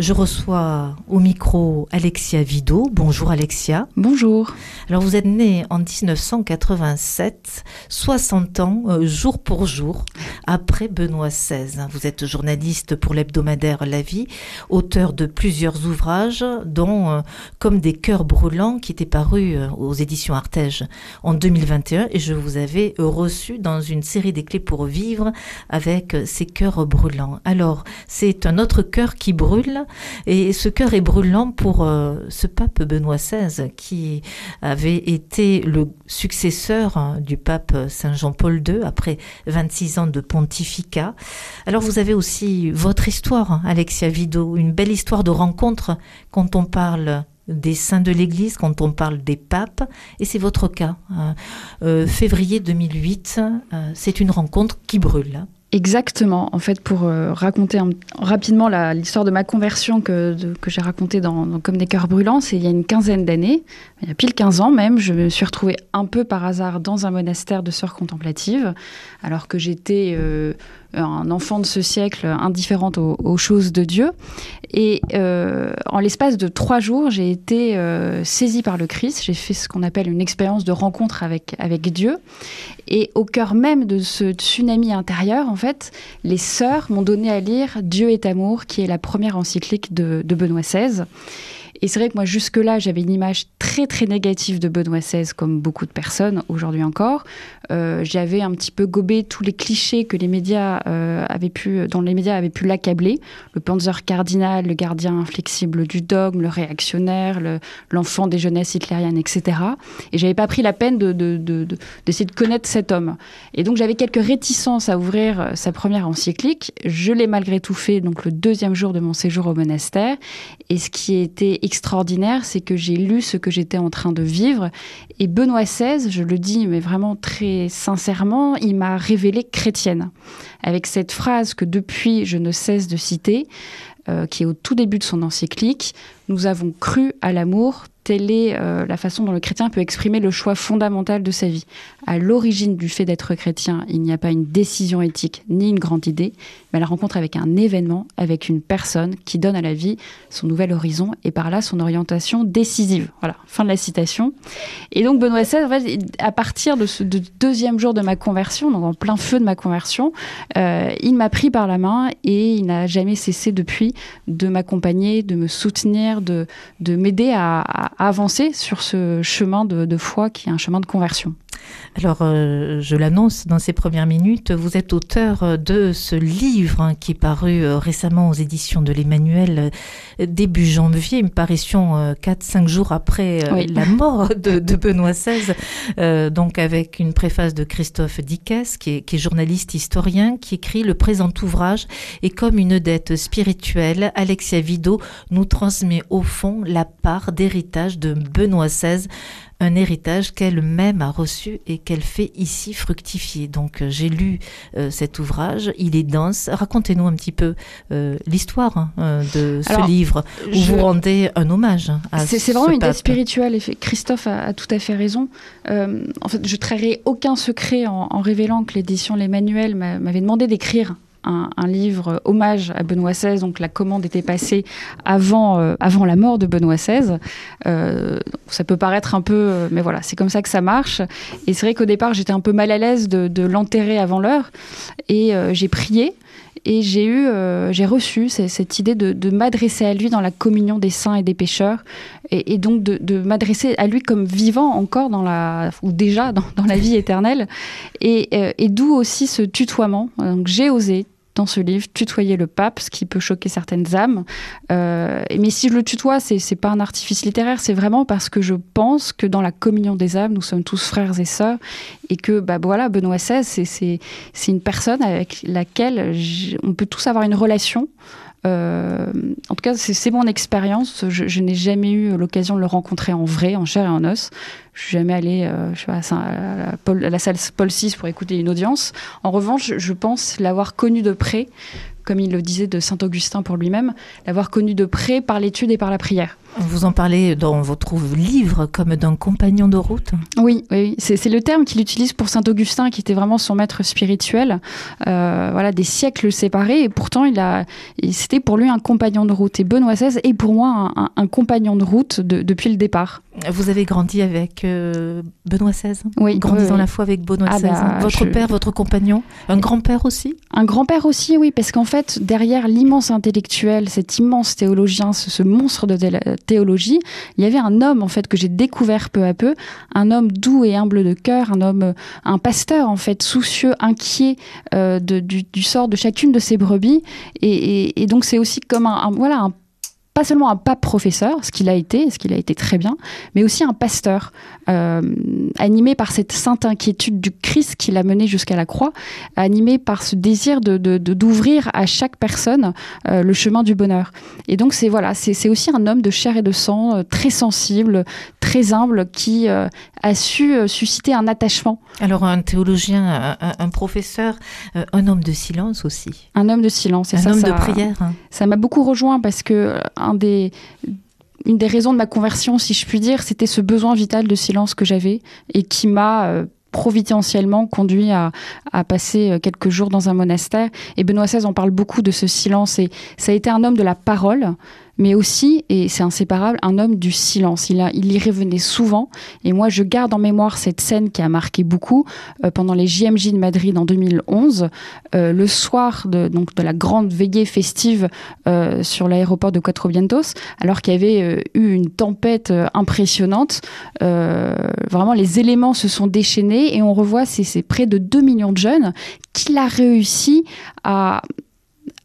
Je reçois au micro Alexia Vido. Bonjour Alexia. Bonjour. Alors vous êtes née en 1987, 60 ans euh, jour pour jour après Benoît XVI. Vous êtes journaliste pour l'hebdomadaire La Vie, auteur de plusieurs ouvrages dont euh, Comme des cœurs brûlants qui était paru euh, aux éditions Artege en 2021 et je vous avais reçu dans une série des clés pour vivre avec ces cœurs brûlants. Alors c'est un autre cœur qui brûle et ce cœur est brûlant pour euh, ce pape Benoît XVI qui avait été le successeur hein, du pape Saint Jean-Paul II après 26 ans de pontificat. Alors vous avez aussi votre histoire, hein, Alexia Vido, une belle histoire de rencontre quand on parle des saints de l'Église, quand on parle des papes, et c'est votre cas. Hein. Euh, février 2008, euh, c'est une rencontre qui brûle. Exactement. En fait, pour euh, raconter rapidement l'histoire de ma conversion que, que j'ai racontée dans, Comme des cœurs brûlants, c'est il y a une quinzaine d'années, il y a pile 15 ans même, je me suis retrouvée un peu par hasard dans un monastère de sœurs contemplatives, alors que j'étais euh, un enfant de ce siècle indifférente aux, choses de Dieu. Et euh, en l'espace de trois jours, j'ai été euh, saisie par le Christ. J'ai fait ce qu'on appelle une expérience de rencontre avec, avec Dieu. Et au cœur même de ce tsunami intérieur, en fait, les sœurs m'ont donné à lire Dieu est amour, qui est la première encyclique de, de Benoît XVI. Et c'est vrai que moi, jusque-là, j'avais une image très, très négative de Benoît XVI, comme beaucoup de personnes aujourd'hui encore. Euh, j'avais un petit peu gobé tous les clichés que les médias euh, avaient pu, dont les médias avaient pu l'accabler. Le Panzer cardinal, le gardien inflexible du dogme, le réactionnaire, l'enfant des jeunesses hitlériennes, etc. Et j'avais pas pris la peine d'essayer de, de, de, de, connaître cet homme. Et donc, j'avais quelques réticences à ouvrir euh, sa première encyclique. Je l'ai malgré tout fait, donc le deuxième jour de mon séjour au monastère. Et ce qui était extraordinaire, c'est que j'ai lu ce que j'étais en train de vivre. Et Benoît XVI, je le dis, mais vraiment très sincèrement, il m'a révélé chrétienne. Avec cette phrase que depuis je ne cesse de citer, euh, qui est au tout début de son encyclique, nous avons cru à l'amour telle est euh, la façon dont le chrétien peut exprimer le choix fondamental de sa vie. À l'origine du fait d'être chrétien, il n'y a pas une décision éthique ni une grande idée, mais la rencontre avec un événement, avec une personne qui donne à la vie son nouvel horizon et par là son orientation décisive. Voilà, fin de la citation. Et donc Benoît XVI, à partir de ce deuxième jour de ma conversion, donc en plein feu de ma conversion, euh, il m'a pris par la main et il n'a jamais cessé depuis de m'accompagner, de me soutenir, de, de m'aider à avancer sur ce chemin de, foi qui est un chemin de conversion. Alors, euh, je l'annonce dans ces premières minutes, vous êtes auteur euh, de ce livre hein, qui est paru euh, récemment aux éditions de l'Emmanuel début janvier, une parution 4-5 jours après la mort de, Benoît XVI, donc avec une préface de Christophe Dickès, qui est, qui est journaliste historien, qui écrit le présent ouvrage et comme une dette spirituelle, Alexia Vido nous transmet au fond la part d'héritage de Benoît XVI un héritage qu'elle-même a reçu et qu'elle fait ici fructifier. Donc euh, j'ai lu euh, cet ouvrage, il est dense. Racontez-nous un petit peu euh, l'histoire hein, de ce livre où vous rendez un hommage à C'est vraiment une idée spirituelle. Christophe a, tout à fait raison. en fait, je trairai aucun secret en, en révélant que l'édition Les Manuels m'avait demandé d'écrire un, livre hommage à Benoît XVI, donc la commande était passée avant, euh, avant la mort de Benoît XVI. Euh, ça peut paraître un peu, euh, mais voilà, c'est comme ça que ça marche. Et c'est vrai qu'au départ, j'étais un peu mal à l'aise de, l'enterrer avant l'heure, et j'ai prié. Et j'ai eu, j'ai reçu cette idée de, m'adresser à lui dans la communion des saints et des pécheurs, et, donc de, m'adresser à lui comme vivant encore dans la, ou déjà dans, la vie éternelle, et, et d'où aussi ce tutoiement. Donc j'ai osé dans ce livre, tutoyer le pape, ce qui peut choquer certaines âmes. Euh, mais si je le tutoie, c'est, c'est pas un artifice littéraire, c'est vraiment parce que je pense que dans la communion des âmes, nous sommes tous frères et sœurs, et que bah voilà, Benoît XVI, c'est une personne avec laquelle on peut tous avoir une relation. Euh, en tout cas, c'est mon expérience. Je, n'ai jamais eu l'occasion de le rencontrer en vrai, en chair et en os. Je suis jamais allée euh, à, la, salle Paul VI pour écouter une audience. En revanche, je pense l'avoir connu de près, comme il le disait de Saint Augustin pour lui-même, l'avoir connu de près par l'étude et par la prière. Vous en parlez dans votre livre comme d'un compagnon de route Oui, oui c'est le terme qu'il utilise pour Saint Augustin, qui était vraiment son maître spirituel. Euh, voilà, des siècles séparés, et pourtant il a, c'était pour lui un compagnon de route. Et Benoît XVI est pour moi un, compagnon de route depuis le départ. Vous avez grandi avec euh, Benoît XVI Oui. Grandi dans la foi avec Benoît XVI. Ah bah, votre père, votre compagnon? Un grand-père aussi? Un grand-père aussi, oui, parce qu'en fait, derrière l'immense intellectuel, cet immense théologien, ce, monstre de théologie, il y avait un homme, en fait, que j'ai découvert peu à peu, un homme doux et humble de cœur, un homme, un pasteur, en fait, soucieux, inquiet euh, du, sort de chacune de ses brebis. Et, donc, c'est aussi comme un, voilà, un pas seulement un pape professeur, ce qu'il a été, ce qu'il a été très bien, mais aussi un pasteur, euh, animé par cette sainte inquiétude du Christ qui l'a mené jusqu'à la croix, animé par ce désir de d'ouvrir à chaque personne euh, le chemin du bonheur. Et donc c'est voilà, c'est aussi un homme de chair et de sang, euh, très sensible, très humble, qui a su susciter un attachement. Alors un théologien, un, professeur, un homme de silence aussi. Un homme de silence, et un homme de prière. Ça m'a beaucoup rejoint parce que une des raisons de ma conversion, si je puis dire, c'était ce besoin vital de silence que j'avais et qui m'a euh, providentiellement conduit à, à, passer euh, quelques jours dans un monastère. Et Benoît XVI en parle beaucoup de ce silence. Et ça a été un homme de la parole, mais aussi, et c'est inséparable, un homme du silence. Il, a, il y revenait souvent, et moi je garde en mémoire cette scène qui a marqué beaucoup euh, pendant les JMJ de Madrid en 2011, euh, le soir de, donc, de la grande veillée festive euh, sur l'aéroport de Cuatro Vientos, alors qu'il y avait eu une tempête impressionnante. vraiment, les éléments se sont déchaînés et on revoit ces près de 2 millions de jeunes qu'il a réussi à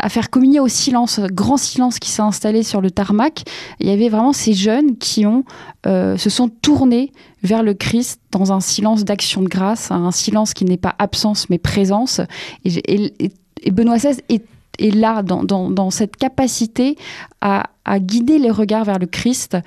à faire communier au silence, grand silence qui s'est installé sur le tarmac. Il y avait vraiment ces jeunes qui ont, euh, se sont tournés vers le Christ dans un silence d'action de grâce, un silence qui n'est pas absence mais présence. Et, Benoît XVI est, là dans, cette capacité à, à guider les regards vers le Christ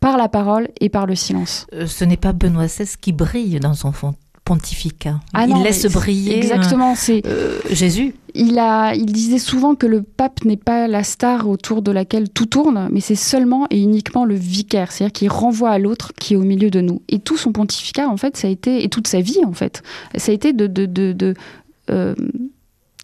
par la parole et par le silence. Euh, ce n'est pas Benoît XVI qui brille dans son fond pontificat. Ah il laisse briller exactement, c'est euh, Jésus. Il, a, il disait souvent que le pape n'est pas la star autour de laquelle tout tourne, mais c'est seulement et uniquement le vicaire, c'est-à-dire qu'il renvoie à l'autre qui est au milieu de nous. Et tout son pontificat, en fait, ça a été, et toute sa vie, en fait, ça a été de, de, de, euh,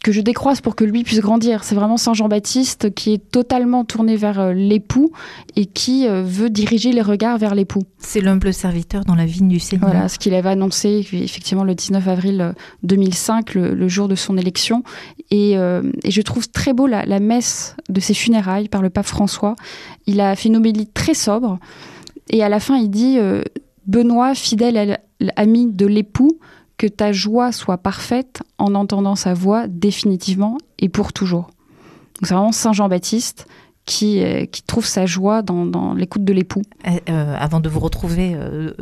que je décroise pour que lui puisse grandir. C'est vraiment Saint Jean-Baptiste qui est totalement tourné vers euh, l'époux et qui euh, veut diriger les regards vers l'époux. C'est l'humble serviteur dans la vie du Seigneur. Voilà ce qu'il avait annoncé effectivement le 19 avril 2005, euh, le, jour de son élection. Et, je trouve très beau la, messe de ses funérailles par le pape François. Il a fait une homélie très sobre et à la fin il dit Benoît, fidèle ami de l'époux, que ta joie soit parfaite en entendant sa voix définitivement et pour toujours. C'est vraiment Saint Jean-Baptiste qui, euh, qui, trouve sa joie dans, l'écoute de l'époux. Euh, euh, avant de vous retrouver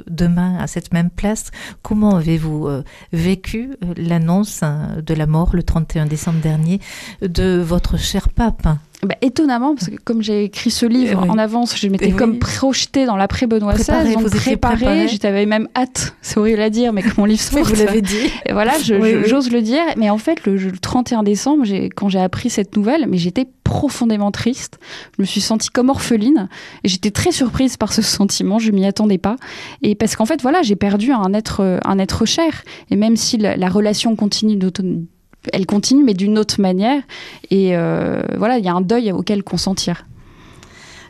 demain à cette même place, comment avez-vous vécu l'annonce hein, de la mort le 31 décembre dernier de votre cher pape bah, étonnamment, parce que comme j'ai écrit ce livre en avance, je m'étais comme projetée dans l'après-Benoît XVI, donc préparée, j'avais même hâte, c'est horrible à dire, mais que mon livre sorte. vous l'avez dit. Et voilà, j'ose le dire. Mais en fait, le, 31 décembre, quand j'ai appris cette nouvelle, mais j'étais profondément triste. Je me suis sentie comme orpheline et j'étais très surprise par ce sentiment. Je m'y attendais pas. Et parce qu'en fait, voilà, j'ai perdu un être, un être cher. Et même si la, la relation continue elle continue, mais d'une autre manière. Et euh, voilà, il y a un deuil auquel consentir.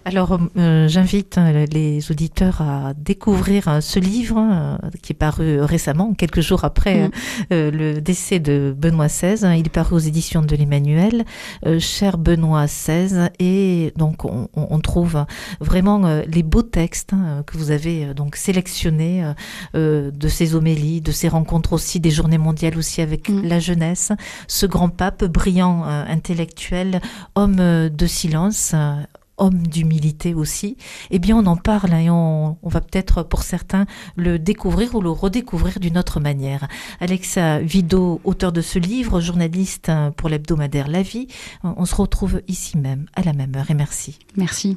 Alors, euh, j'invite euh, les auditeurs à découvrir euh, ce livre qui est paru récemment, quelques jours après mm. le décès de Benoît XVI. Il est paru aux éditions de l'Emmanuel, Cher Benoît XVI, et donc on, trouve vraiment les beaux textes hein, que vous avez donc sélectionnés de ces homélies, de ces rencontres aussi, des journées mondiales aussi avec mm. la jeunesse. Ce grand pape, brillant intellectuel, homme de silence homme d'humilité aussi, eh bien on en parle et on, va peut-être pour certains le découvrir ou le redécouvrir d'une autre manière. Alexa Vido, auteur de ce livre, journaliste pour l'hebdomadaire La Vie, on se retrouve ici même à la même heure et merci. Merci.